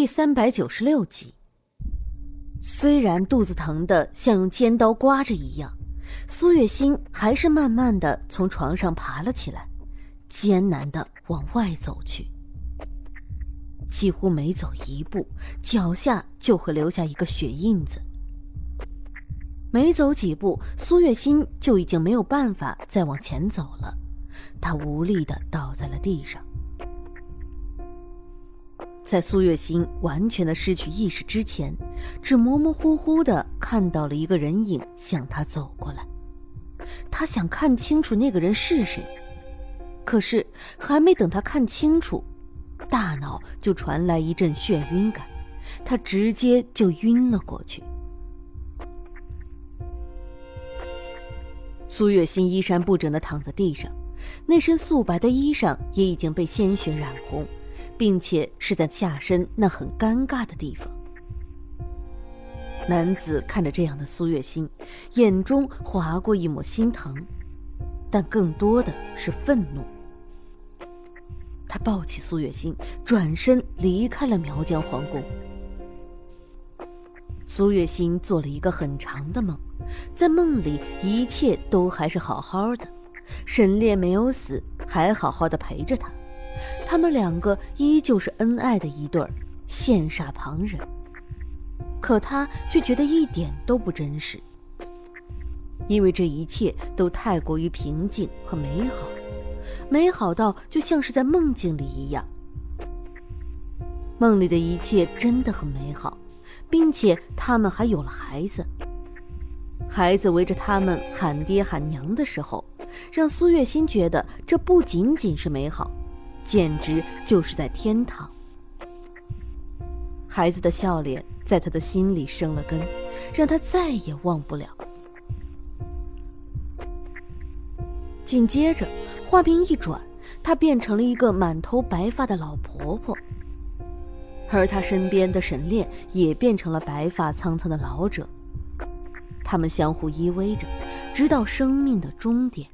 第三百九十六集。虽然肚子疼的像用尖刀刮着一样，苏月心还是慢慢的从床上爬了起来，艰难的往外走去。几乎每走一步，脚下就会留下一个血印子。没走几步，苏月心就已经没有办法再往前走了，她无力的倒在了地上。在苏月心完全的失去意识之前，只模模糊糊的看到了一个人影向他走过来。他想看清楚那个人是谁，可是还没等他看清楚，大脑就传来一阵眩晕感，他直接就晕了过去。苏月心衣衫不整的躺在地上，那身素白的衣裳也已经被鲜血染红。并且是在下身那很尴尬的地方。男子看着这样的苏月心，眼中划过一抹心疼，但更多的是愤怒。他抱起苏月心，转身离开了苗疆皇宫。苏月心做了一个很长的梦，在梦里一切都还是好好的，沈烈没有死，还好好的陪着他。他们两个依旧是恩爱的一对儿，羡煞旁人。可他却觉得一点都不真实，因为这一切都太过于平静和美好，美好到就像是在梦境里一样。梦里的一切真的很美好，并且他们还有了孩子。孩子围着他们喊爹喊娘的时候，让苏月心觉得这不仅仅是美好。简直就是在天堂。孩子的笑脸在他的心里生了根，让他再也忘不了。紧接着，画面一转，她变成了一个满头白发的老婆婆，而她身边的沈炼也变成了白发苍苍的老者。他们相互依偎着，直到生命的终点。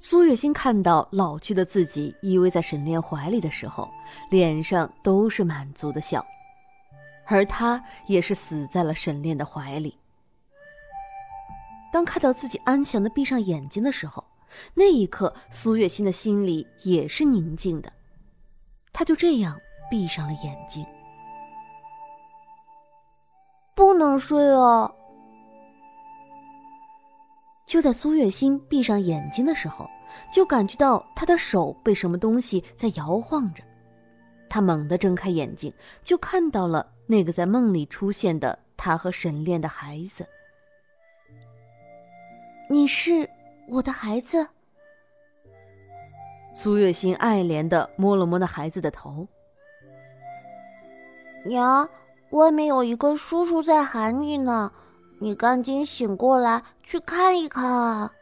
苏月心看到老去的自己依偎在沈炼怀里的时候，脸上都是满足的笑，而他也是死在了沈炼的怀里。当看到自己安详的闭上眼睛的时候，那一刻苏月心的心里也是宁静的，他就这样闭上了眼睛。不能睡啊！就在苏月心闭上眼睛的时候。就感觉到她的手被什么东西在摇晃着，她猛地睁开眼睛，就看到了那个在梦里出现的她和沈炼的孩子。你是我的孩子。苏月心爱怜的摸了摸那孩子的头。娘，外面有一个叔叔在喊你呢，你赶紧醒过来去看一看啊。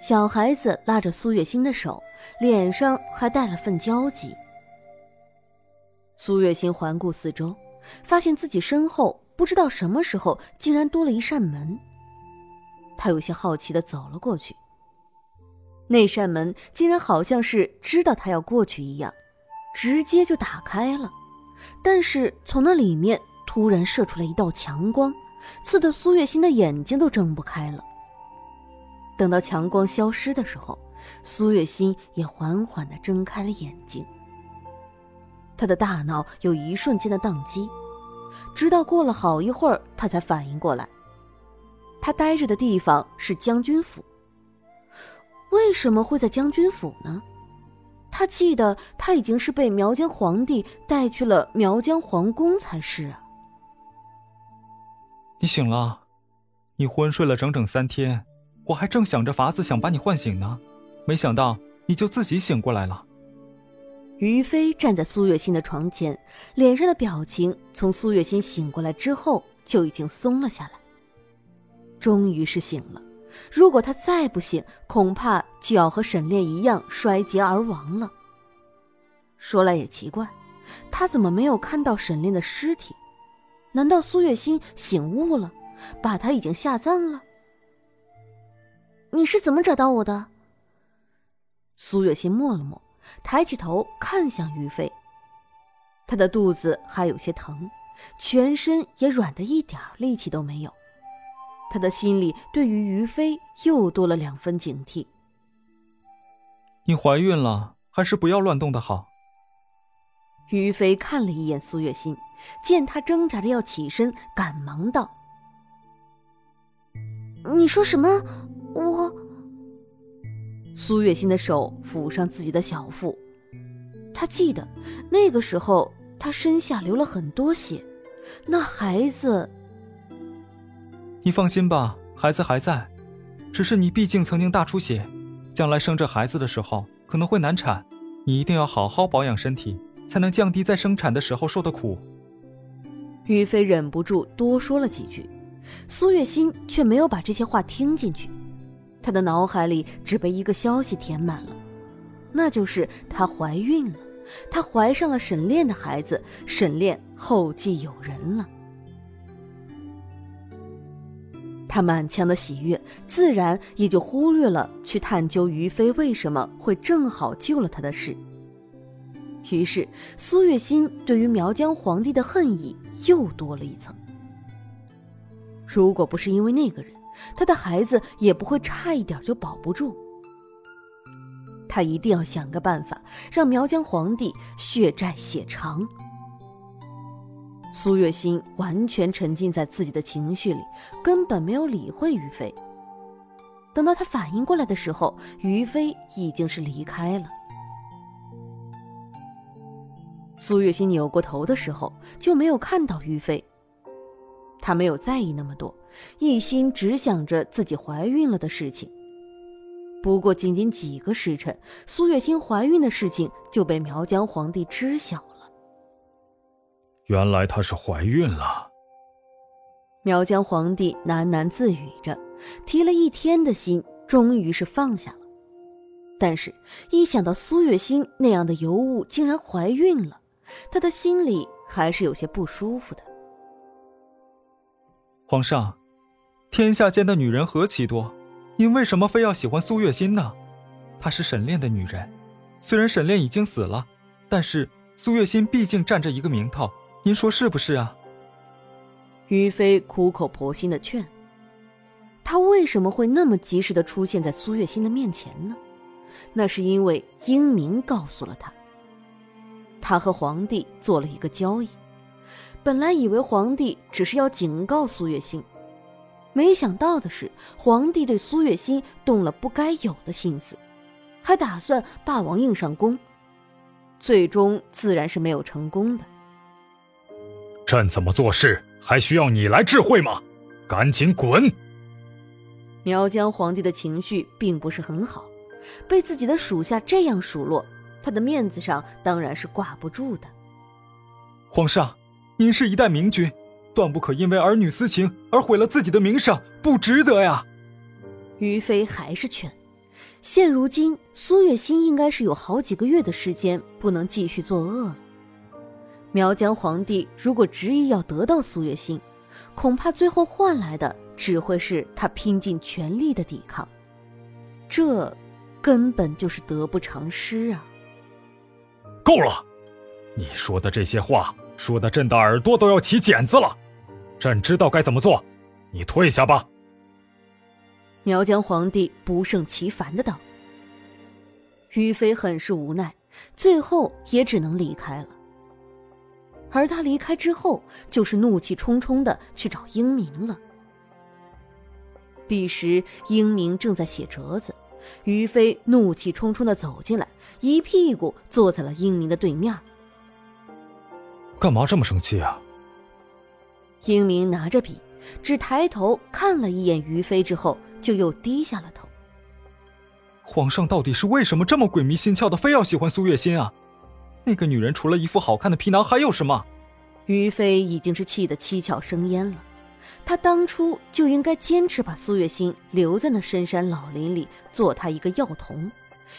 小孩子拉着苏月心的手，脸上还带了份焦急。苏月心环顾四周，发现自己身后不知道什么时候竟然多了一扇门。他有些好奇的走了过去。那扇门竟然好像是知道他要过去一样，直接就打开了。但是从那里面突然射出来一道强光，刺得苏月心的眼睛都睁不开了。等到强光消失的时候，苏月心也缓缓的睁开了眼睛。他的大脑有一瞬间的宕机，直到过了好一会儿，他才反应过来，他待着的地方是将军府。为什么会在将军府呢？他记得他已经是被苗疆皇帝带去了苗疆皇宫才是啊。你醒了，你昏睡了整整三天。我还正想着法子想把你唤醒呢，没想到你就自己醒过来了。于飞站在苏月心的床前，脸上的表情从苏月心醒过来之后就已经松了下来。终于是醒了，如果他再不醒，恐怕就要和沈炼一样衰竭而亡了。说来也奇怪，他怎么没有看到沈炼的尸体？难道苏月心醒悟了，把他已经下葬了？你是怎么找到我的？苏月心默了默，抬起头看向于飞。他的肚子还有些疼，全身也软得一点力气都没有。他的心里对于于飞又多了两分警惕。你怀孕了，还是不要乱动的好。于飞看了一眼苏月心，见他挣扎着要起身，赶忙道：“你说什么？我……”苏月心的手抚上自己的小腹，他记得那个时候他身下流了很多血，那孩子……你放心吧，孩子还在，只是你毕竟曾经大出血，将来生这孩子的时候可能会难产，你一定要好好保养身体。才能降低在生产的时候受的苦。于飞忍不住多说了几句，苏月心却没有把这些话听进去，她的脑海里只被一个消息填满了，那就是她怀孕了，她怀上了沈炼的孩子，沈炼后继有人了。他满腔的喜悦，自然也就忽略了去探究于飞为什么会正好救了他的事。于是，苏月心对于苗疆皇帝的恨意又多了一层。如果不是因为那个人，他的孩子也不会差一点就保不住。他一定要想个办法，让苗疆皇帝血债血偿。苏月心完全沉浸在自己的情绪里，根本没有理会于飞。等到他反应过来的时候，于飞已经是离开了。苏月心扭过头的时候，就没有看到于飞。她没有在意那么多，一心只想着自己怀孕了的事情。不过仅仅几个时辰，苏月心怀孕的事情就被苗疆皇帝知晓了。原来她是怀孕了。苗疆皇帝喃喃自语着，提了一天的心终于是放下了。但是，一想到苏月心那样的尤物竟然怀孕了，他的心里还是有些不舒服的。皇上，天下间的女人何其多，您为什么非要喜欢苏月心呢？她是沈炼的女人，虽然沈炼已经死了，但是苏月心毕竟占着一个名头，您说是不是啊？于飞苦口婆心的劝。他为什么会那么及时的出现在苏月心的面前呢？那是因为英明告诉了他。他和皇帝做了一个交易，本来以为皇帝只是要警告苏月心，没想到的是，皇帝对苏月心动了不该有的心思，还打算霸王硬上弓，最终自然是没有成功的。朕怎么做事还需要你来智慧吗？赶紧滚！苗疆皇帝的情绪并不是很好，被自己的属下这样数落。他的面子上当然是挂不住的。皇上，您是一代明君，断不可因为儿女私情而毁了自己的名声，不值得呀。于飞还是劝，现如今苏月心应该是有好几个月的时间不能继续作恶了。苗疆皇帝如果执意要得到苏月心，恐怕最后换来的只会是他拼尽全力的抵抗，这根本就是得不偿失啊。够了！你说的这些话，说的朕的耳朵都要起茧子了。朕知道该怎么做，你退下吧。苗疆皇帝不胜其烦的道。于飞很是无奈，最后也只能离开了。而他离开之后，就是怒气冲冲的去找英明了。彼时，英明正在写折子。于飞怒气冲冲的走进来，一屁股坐在了英明的对面。干嘛这么生气啊？英明拿着笔，只抬头看了一眼于飞，之后就又低下了头。皇上到底是为什么这么鬼迷心窍的，非要喜欢苏月心啊？那个女人除了一副好看的皮囊，还有什么？于飞已经是气得七窍生烟了。他当初就应该坚持把苏月心留在那深山老林里做他一个药童，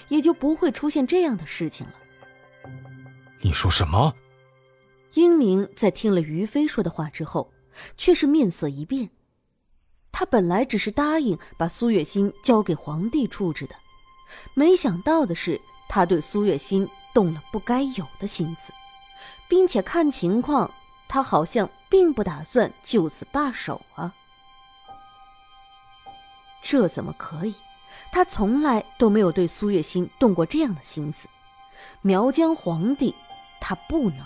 也就不会出现这样的事情了。你说什么？英明在听了于飞说的话之后，却是面色一变。他本来只是答应把苏月心交给皇帝处置的，没想到的是，他对苏月心动了不该有的心思，并且看情况，他好像并不打算就此罢手啊。这怎么可以？他从来都没有对苏月心动过这样的心思。苗疆皇帝，他不能。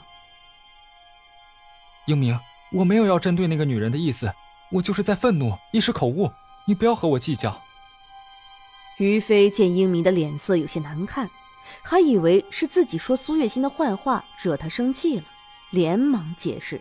英明，我没有要针对那个女人的意思，我就是在愤怒，一时口误，你不要和我计较。于飞见英明的脸色有些难看，还以为是自己说苏月心的坏话惹他生气了，连忙解释。